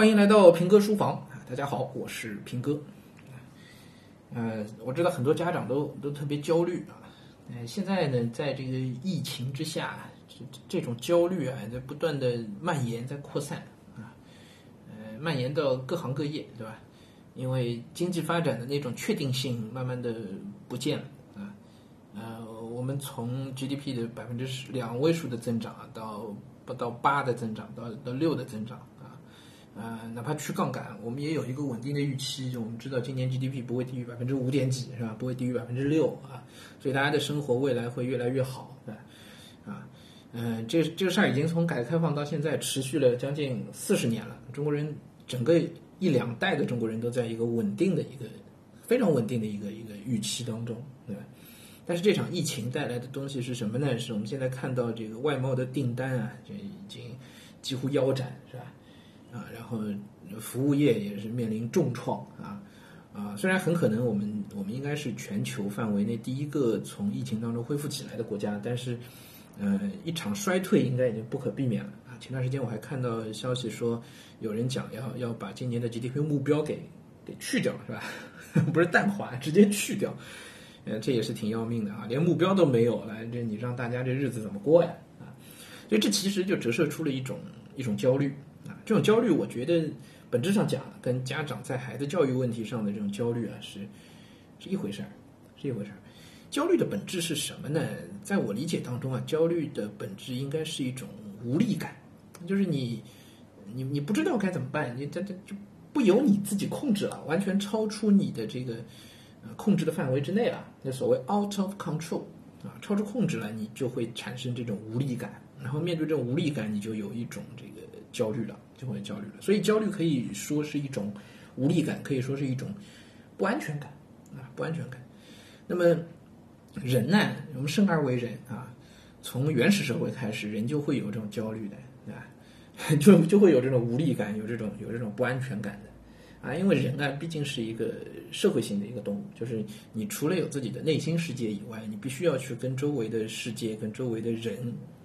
欢迎来到平哥书房啊！大家好，我是平哥。呃，我知道很多家长都都特别焦虑啊。呃，现在呢，在这个疫情之下，这这种焦虑啊，在不断的蔓延，在扩散啊，呃，蔓延到各行各业，对吧？因为经济发展的那种确定性慢慢的不见了啊。呃，我们从 GDP 的百分之十两位数的增长啊，到不到八的增长，到到六的增长，呃，哪怕去杠杆，我们也有一个稳定的预期。就我们知道今年 GDP 不会低于百分之五点几，是吧？不会低于百分之六啊，所以大家的生活未来会越来越好，对吧？啊，嗯，这这个事儿已经从改革开放到现在持续了将近四十年了，中国人整个一两代的中国人都在一个稳定的一个非常稳定的一个一个预期当中，对吧？但是这场疫情带来的东西是什么呢？是我们现在看到这个外贸的订单啊，就已经几乎腰斩，是吧？啊，然后服务业也是面临重创啊啊！虽然很可能我们我们应该是全球范围内第一个从疫情当中恢复起来的国家，但是呃，一场衰退应该已经不可避免了啊！前段时间我还看到消息说，有人讲要要把今年的 GDP 目标给给去掉，是吧？不是淡化，直接去掉。呃，这也是挺要命的啊，连目标都没有了，这你让大家这日子怎么过呀？啊，所以这其实就折射出了一种一种焦虑这种焦虑，我觉得本质上讲，跟家长在孩子教育问题上的这种焦虑啊，是是一回事儿，是一回事儿。焦虑的本质是什么呢？在我理解当中啊，焦虑的本质应该是一种无力感，就是你你你不知道该怎么办，你这这就不由你自己控制了，完全超出你的这个。呃，控制的范围之内了，那所谓 out of control 啊，超出控制了，你就会产生这种无力感，然后面对这种无力感，你就有一种这个焦虑了，就会焦虑了。所以焦虑可以说是一种无力感，可以说是一种不安全感啊，不安全感。那么人呢，我们生而为人啊，从原始社会开始，人就会有这种焦虑的，对吧？就就会有这种无力感，有这种有这种不安全感的。啊，因为人啊，毕竟是一个社会性的一个动物，就是你除了有自己的内心世界以外，你必须要去跟周围的世界、跟周围的人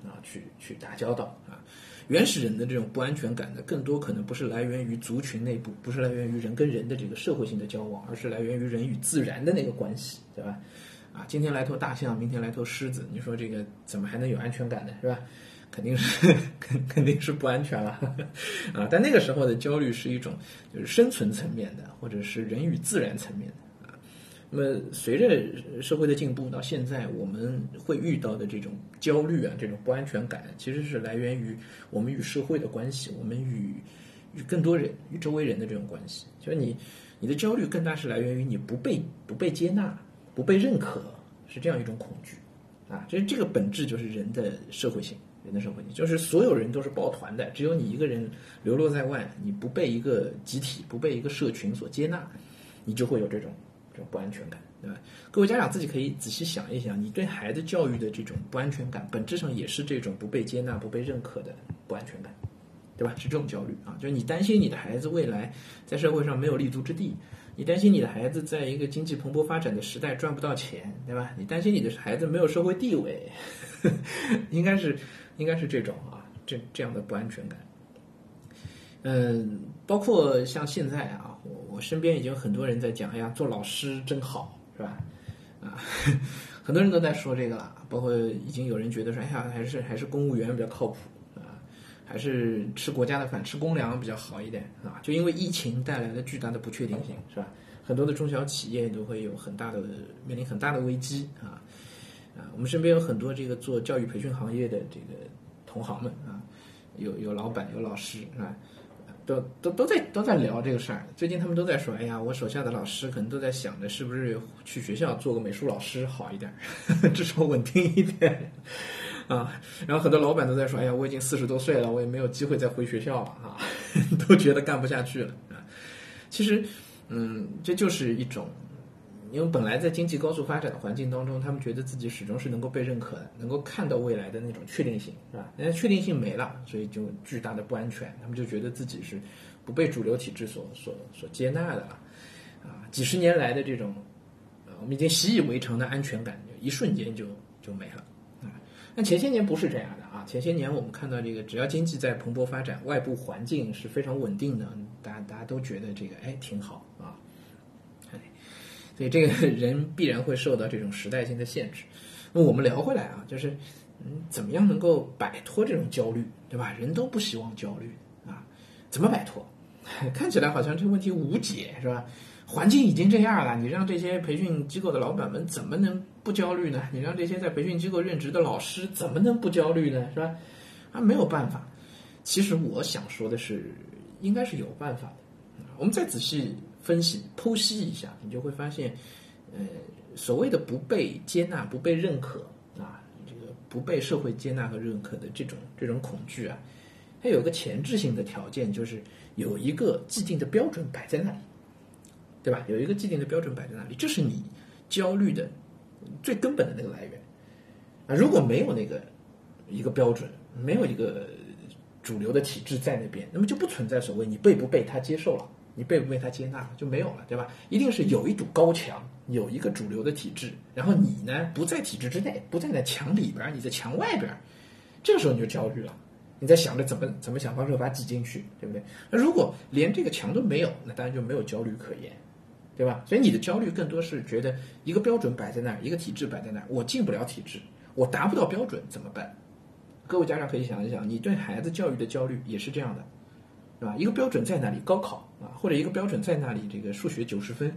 啊去去打交道啊。原始人的这种不安全感呢，更多可能不是来源于族群内部，不是来源于人跟人的这个社会性的交往，而是来源于人与自然的那个关系，对吧？啊，今天来头大象，明天来头狮子，你说这个怎么还能有安全感呢？是吧？肯定是 肯肯定是不安全了啊！但那个时候的焦虑是一种就是生存层面的，或者是人与自然层面的。那么随着社会的进步，到现在我们会遇到的这种焦虑啊，这种不安全感，其实是来源于我们与社会的关系，我们与与更多人、与周围人的这种关系。就是你你的焦虑更大是来源于你不被不被接纳、不被认可，是这样一种恐惧啊。其实这个本质就是人的社会性。人的社会性，就是所有人都是抱团的，只有你一个人流落在外，你不被一个集体、不被一个社群所接纳，你就会有这种这种不安全感，对吧？各位家长自己可以仔细想一想，你对孩子教育的这种不安全感，本质上也是这种不被接纳、不被认可的不安全感，对吧？是这种焦虑啊，就是你担心你的孩子未来在社会上没有立足之地，你担心你的孩子在一个经济蓬勃发展的时代赚不到钱，对吧？你担心你的孩子没有社会地位，应该是。应该是这种啊，这这样的不安全感。嗯，包括像现在啊，我我身边已经很多人在讲，哎呀，做老师真好，是吧？啊，很多人都在说这个了。包括已经有人觉得说，哎呀，还是还是公务员比较靠谱啊，还是吃国家的饭、吃公粮比较好一点啊。就因为疫情带来的巨大的不确定性，是吧？很多的中小企业都会有很大的面临很大的危机啊。啊，我们身边有很多这个做教育培训行业的这个同行们啊，有有老板有老师是吧，都都都在都在聊这个事儿。最近他们都在说，哎呀，我手下的老师可能都在想着是不是去学校做个美术老师好一点，至少稳定一点啊。然后很多老板都在说，哎呀，我已经四十多岁了，我也没有机会再回学校了啊，都觉得干不下去了啊。其实，嗯，这就是一种。因为本来在经济高速发展的环境当中，他们觉得自己始终是能够被认可的，能够看到未来的那种确定性，是吧？那确定性没了，所以就巨大的不安全，他们就觉得自己是不被主流体制所所所接纳的了，啊，几十年来的这种，呃，我们已经习以为常的安全感，就一瞬间就就没了，啊，那前些年不是这样的啊，前些年我们看到这个，只要经济在蓬勃发展，外部环境是非常稳定的，大家大家都觉得这个哎挺好。所以这个人必然会受到这种时代性的限制。那我们聊回来啊，就是嗯，怎么样能够摆脱这种焦虑，对吧？人都不希望焦虑啊，怎么摆脱？看起来好像这个问题无解，是吧？环境已经这样了，你让这些培训机构的老板们怎么能不焦虑呢？你让这些在培训机构任职的老师怎么能不焦虑呢？是吧？啊，没有办法。其实我想说的是，应该是有办法的。我们再仔细分析、剖析一下，你就会发现，呃，所谓的不被接纳、不被认可啊，这个不被社会接纳和认可的这种这种恐惧啊，它有个前置性的条件，就是有一个既定的标准摆在那里。对吧？有一个既定的标准摆在那里，这是你焦虑的最根本的那个来源啊！如果没有那个一个标准，没有一个主流的体制在那边，那么就不存在所谓你被不被他接受了，你被不被他接纳就没有了，对吧？一定是有一堵高墙，有一个主流的体制，然后你呢不在体制之内，不在那墙里边，你在墙外边，这个时候你就焦虑了，你在想着怎么怎么想方设法挤进去，对不对？那如果连这个墙都没有，那当然就没有焦虑可言。对吧？所以你的焦虑更多是觉得一个标准摆在那儿，一个体制摆在那儿，我进不了体制，我达不到标准怎么办？各位家长可以想一想，你对孩子教育的焦虑也是这样的，啊？一个标准在那里，高考啊，或者一个标准在那里，这个数学九十分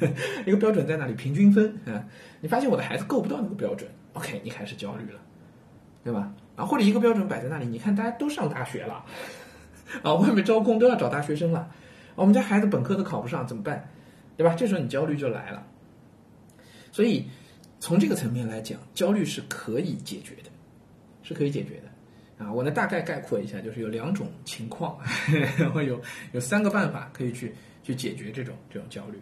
呵呵，一个标准在那里，平均分啊，你发现我的孩子够不到那个标准，OK，你开始焦虑了，对吧？啊，或者一个标准摆在那里，你看大家都上大学了，啊，外面招工都要找大学生了，我们家孩子本科都考不上，怎么办？对吧？这时候你焦虑就来了。所以从这个层面来讲，焦虑是可以解决的，是可以解决的。啊，我呢大概概括一下，就是有两种情况，然后有有三个办法可以去去解决这种这种焦虑。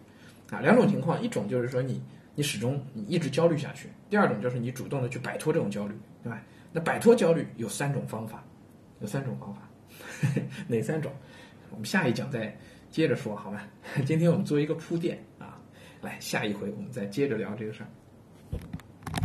啊，两种情况，一种就是说你你始终你一直焦虑下去；第二种就是你主动的去摆脱这种焦虑，对吧？那摆脱焦虑有三种方法，有三种方法，哪三种？我们下一讲再。接着说好吧，今天我们做一个铺垫啊，来下一回我们再接着聊这个事儿。